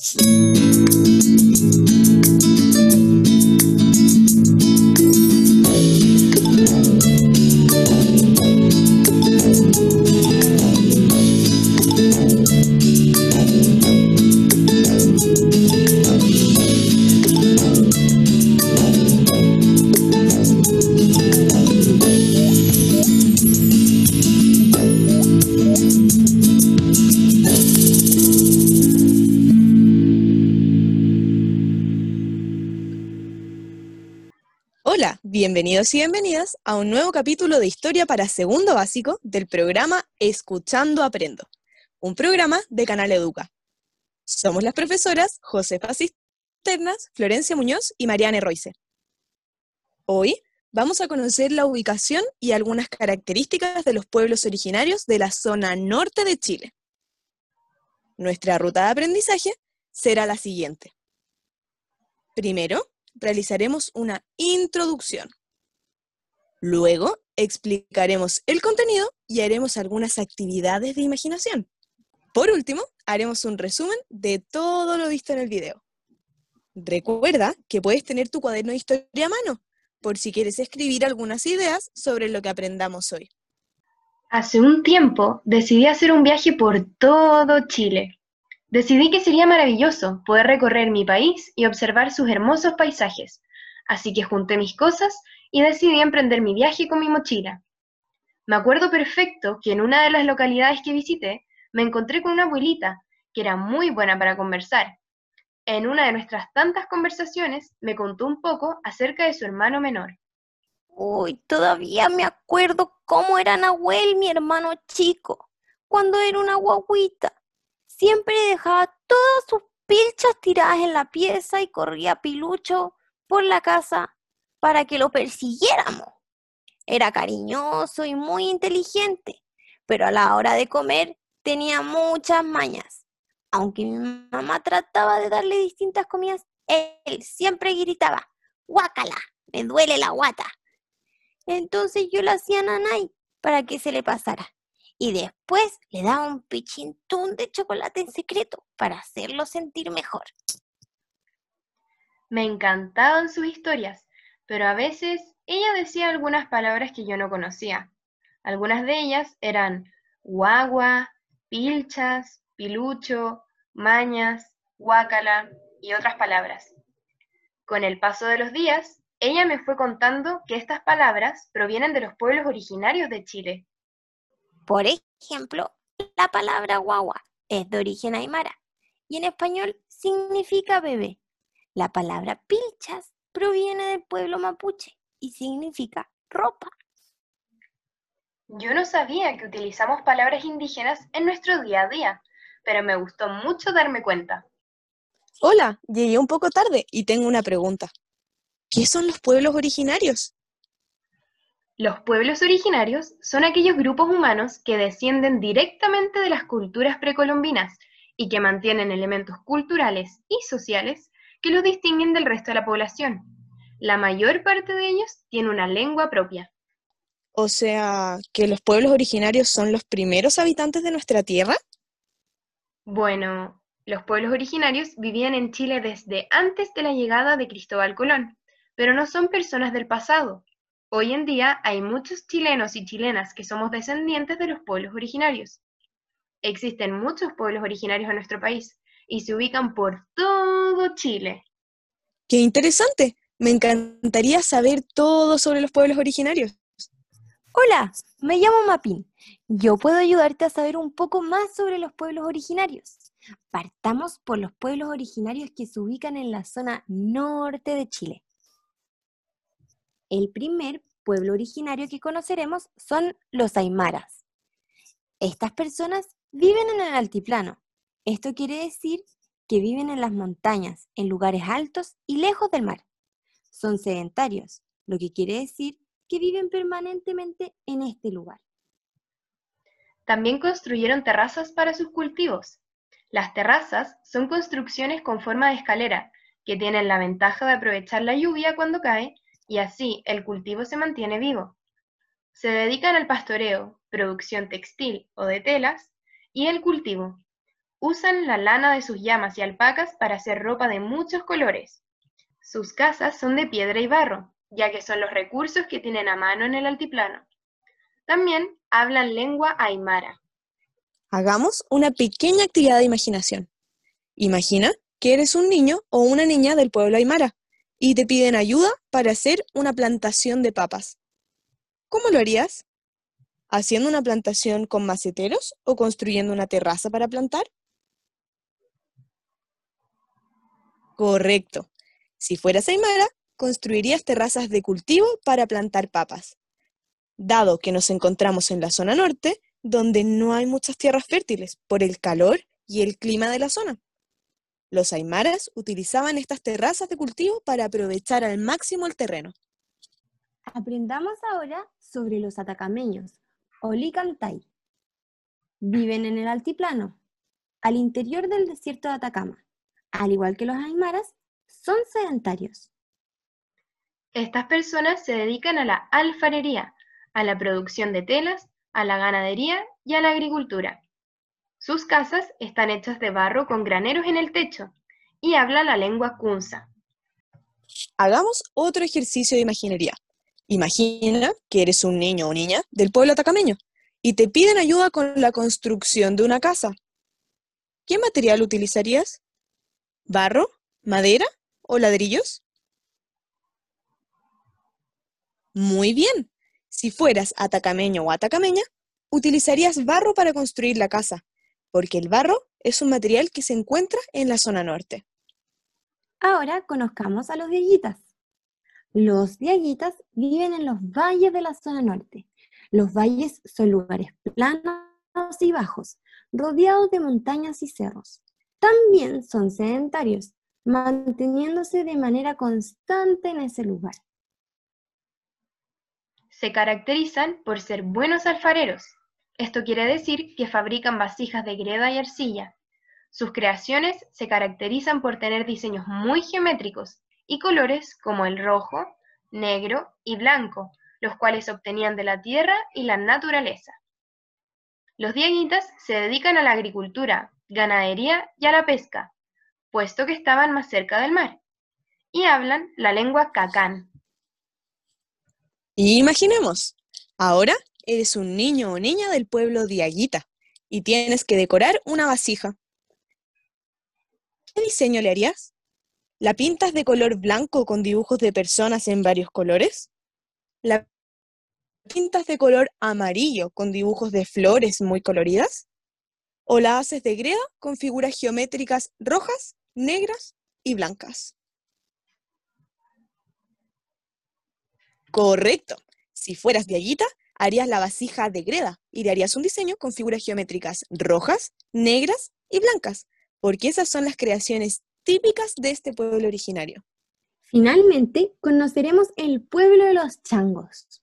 Hola, bienvenidos y bienvenidas a un nuevo capítulo de Historia para Segundo Básico del programa Escuchando Aprendo, un programa de Canal Educa. Somos las profesoras Josefa Cisternas, Florencia Muñoz y Mariane Royce. Hoy vamos a conocer la ubicación y algunas características de los pueblos originarios de la zona norte de Chile. Nuestra ruta de aprendizaje será la siguiente. Primero, realizaremos una introducción. Luego, explicaremos el contenido y haremos algunas actividades de imaginación. Por último, haremos un resumen de todo lo visto en el video. Recuerda que puedes tener tu cuaderno de historia a mano, por si quieres escribir algunas ideas sobre lo que aprendamos hoy. Hace un tiempo decidí hacer un viaje por todo Chile. Decidí que sería maravilloso poder recorrer mi país y observar sus hermosos paisajes, así que junté mis cosas y decidí emprender mi viaje con mi mochila. Me acuerdo perfecto que en una de las localidades que visité me encontré con una abuelita que era muy buena para conversar. En una de nuestras tantas conversaciones me contó un poco acerca de su hermano menor. Uy, todavía me acuerdo cómo era Nahuel, mi hermano chico, cuando era una guaguita siempre dejaba todas sus pilchas tiradas en la pieza y corría pilucho por la casa para que lo persiguiéramos. Era cariñoso y muy inteligente, pero a la hora de comer tenía muchas mañas. Aunque mi mamá trataba de darle distintas comidas, él siempre gritaba, guácala, me duele la guata. Entonces yo le hacía nanay para que se le pasara y después le daba un pichintún de chocolate en secreto para hacerlo sentir mejor. Me encantaban sus historias, pero a veces ella decía algunas palabras que yo no conocía. Algunas de ellas eran guagua, pilchas, pilucho, mañas, guácala y otras palabras. Con el paso de los días, ella me fue contando que estas palabras provienen de los pueblos originarios de Chile por ejemplo, la palabra guagua es de origen aymara y en español significa bebé. La palabra pilchas proviene del pueblo mapuche y significa ropa. Yo no sabía que utilizamos palabras indígenas en nuestro día a día, pero me gustó mucho darme cuenta. Hola, llegué un poco tarde y tengo una pregunta. ¿Qué son los pueblos originarios? Los pueblos originarios son aquellos grupos humanos que descienden directamente de las culturas precolombinas y que mantienen elementos culturales y sociales que los distinguen del resto de la población. La mayor parte de ellos tiene una lengua propia. O sea, que los pueblos originarios son los primeros habitantes de nuestra tierra? Bueno, los pueblos originarios vivían en Chile desde antes de la llegada de Cristóbal Colón, pero no son personas del pasado, Hoy en día hay muchos chilenos y chilenas que somos descendientes de los pueblos originarios. Existen muchos pueblos originarios en nuestro país y se ubican por todo Chile. ¡Qué interesante! Me encantaría saber todo sobre los pueblos originarios. Hola, me llamo Mapin. Yo puedo ayudarte a saber un poco más sobre los pueblos originarios. Partamos por los pueblos originarios que se ubican en la zona norte de Chile. El primer pueblo originario que conoceremos son los aymaras. Estas personas viven en el altiplano. Esto quiere decir que viven en las montañas, en lugares altos y lejos del mar. Son sedentarios, lo que quiere decir que viven permanentemente en este lugar. También construyeron terrazas para sus cultivos. Las terrazas son construcciones con forma de escalera que tienen la ventaja de aprovechar la lluvia cuando cae y así el cultivo se mantiene vivo. Se dedican al pastoreo, producción textil o de telas y el cultivo. Usan la lana de sus llamas y alpacas para hacer ropa de muchos colores. Sus casas son de piedra y barro, ya que son los recursos que tienen a mano en el altiplano. También hablan lengua aymara. Hagamos una pequeña actividad de imaginación. Imagina que eres un niño o una niña del pueblo aymara y te piden ayuda para hacer una plantación de papas. ¿Cómo lo harías? ¿Haciendo una plantación con maceteros o construyendo una terraza para plantar? Correcto. Si fueras Aymara, construirías terrazas de cultivo para plantar papas. Dado que nos encontramos en la zona norte, donde no hay muchas tierras fértiles por el calor y el clima de la zona. Los aymaras utilizaban estas terrazas de cultivo para aprovechar al máximo el terreno. Aprendamos ahora sobre los atacameños, Olicantay. Viven en el altiplano, al interior del desierto de Atacama al igual que los aymaras, son sedentarios. Estas personas se dedican a la alfarería, a la producción de telas, a la ganadería y a la agricultura. Sus casas están hechas de barro con graneros en el techo y hablan la lengua kunza. Hagamos otro ejercicio de imaginería. Imagina que eres un niño o niña del pueblo atacameño y te piden ayuda con la construcción de una casa. ¿Qué material utilizarías? ¿Barro? ¿Madera? ¿O ladrillos? Muy bien. Si fueras atacameño o atacameña, utilizarías barro para construir la casa, porque el barro es un material que se encuentra en la zona norte. Ahora conozcamos a los diaguitas. Los diaguitas viven en los valles de la zona norte. Los valles son lugares planos y bajos, rodeados de montañas y cerros. También son sedentarios, manteniéndose de manera constante en ese lugar. Se caracterizan por ser buenos alfareros. Esto quiere decir que fabrican vasijas de greda y arcilla. Sus creaciones se caracterizan por tener diseños muy geométricos y colores como el rojo, negro y blanco, los cuales obtenían de la tierra y la naturaleza. Los dieguitas se dedican a la agricultura, ganadería y a la pesca, puesto que estaban más cerca del mar, y hablan la lengua cacán. Imaginemos, ahora eres un niño o niña del pueblo Diaguita y tienes que decorar una vasija. ¿Qué diseño le harías? ¿La pintas de color blanco con dibujos de personas en varios colores? ¿La pintas de color amarillo con dibujos de flores muy coloridas? O la haces de greda con figuras geométricas rojas, negras y blancas. Correcto. Si fueras diaguita, harías la vasija de greda y le harías un diseño con figuras geométricas rojas, negras y blancas, porque esas son las creaciones típicas de este pueblo originario. Finalmente, conoceremos el pueblo de los changos.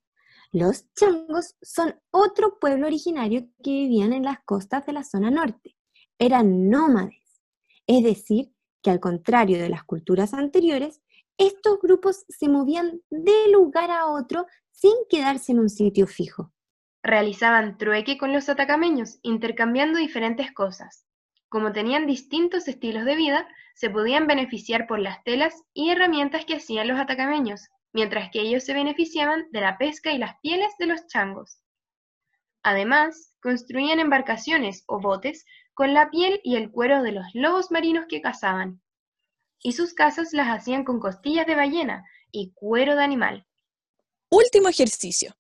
Los changos son otro pueblo originario que vivían en las costas de la zona norte. Eran nómades, es decir, que al contrario de las culturas anteriores, estos grupos se movían de lugar a otro sin quedarse en un sitio fijo. Realizaban trueque con los atacameños, intercambiando diferentes cosas. Como tenían distintos estilos de vida, se podían beneficiar por las telas y herramientas que hacían los atacameños, mientras que ellos se beneficiaban de la pesca y las pieles de los changos. Además, construían embarcaciones o botes con la piel y el cuero de los lobos marinos que cazaban, y sus casas las hacían con costillas de ballena y cuero de animal. Último ejercicio.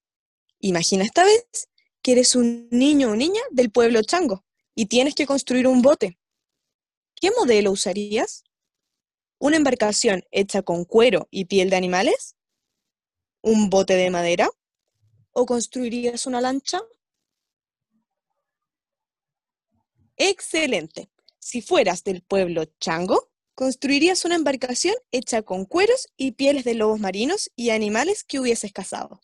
Imagina esta vez que eres un niño o niña del pueblo chango y tienes que construir un bote. ¿Qué modelo usarías? ¿Una embarcación hecha con cuero y piel de animales? Un bote de madera? ¿O construirías una lancha? Excelente. Si fueras del pueblo chango, construirías una embarcación hecha con cueros y pieles de lobos marinos y animales que hubieses cazado.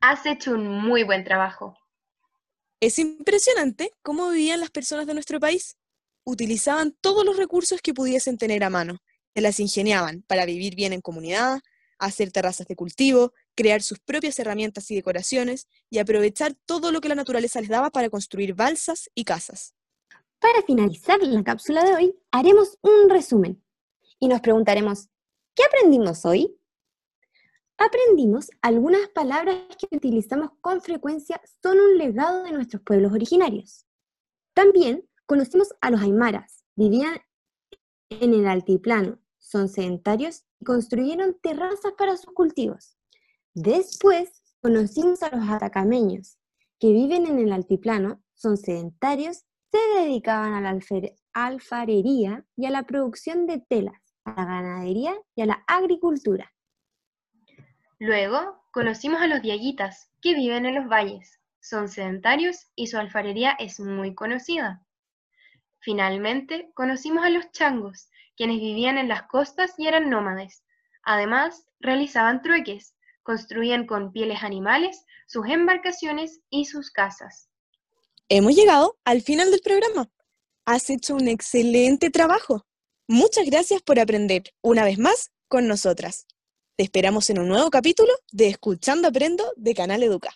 Has hecho un muy buen trabajo. Es impresionante cómo vivían las personas de nuestro país. Utilizaban todos los recursos que pudiesen tener a mano, se las ingeniaban para vivir bien en comunidad, hacer terrazas de cultivo, crear sus propias herramientas y decoraciones y aprovechar todo lo que la naturaleza les daba para construir balsas y casas. Para finalizar la cápsula de hoy, haremos un resumen y nos preguntaremos, ¿qué aprendimos hoy? Aprendimos algunas palabras que utilizamos con frecuencia son un legado de nuestros pueblos originarios. También conocimos a los aymaras, vivían en el altiplano, son sedentarios y construyeron terrazas para sus cultivos. Después conocimos a los atacameños, que viven en el altiplano, son sedentarios, se dedicaban a la alfarería y a la producción de telas, a la ganadería y a la agricultura. Luego conocimos a los diaguitas, que viven en los valles, son sedentarios y su alfarería es muy conocida. Finalmente, conocimos a los changos, quienes vivían en las costas y eran nómades. Además, realizaban trueques, construían con pieles animales sus embarcaciones y sus casas. Hemos llegado al final del programa. Has hecho un excelente trabajo. Muchas gracias por aprender una vez más con nosotras. Te esperamos en un nuevo capítulo de Escuchando Aprendo de Canal Educa.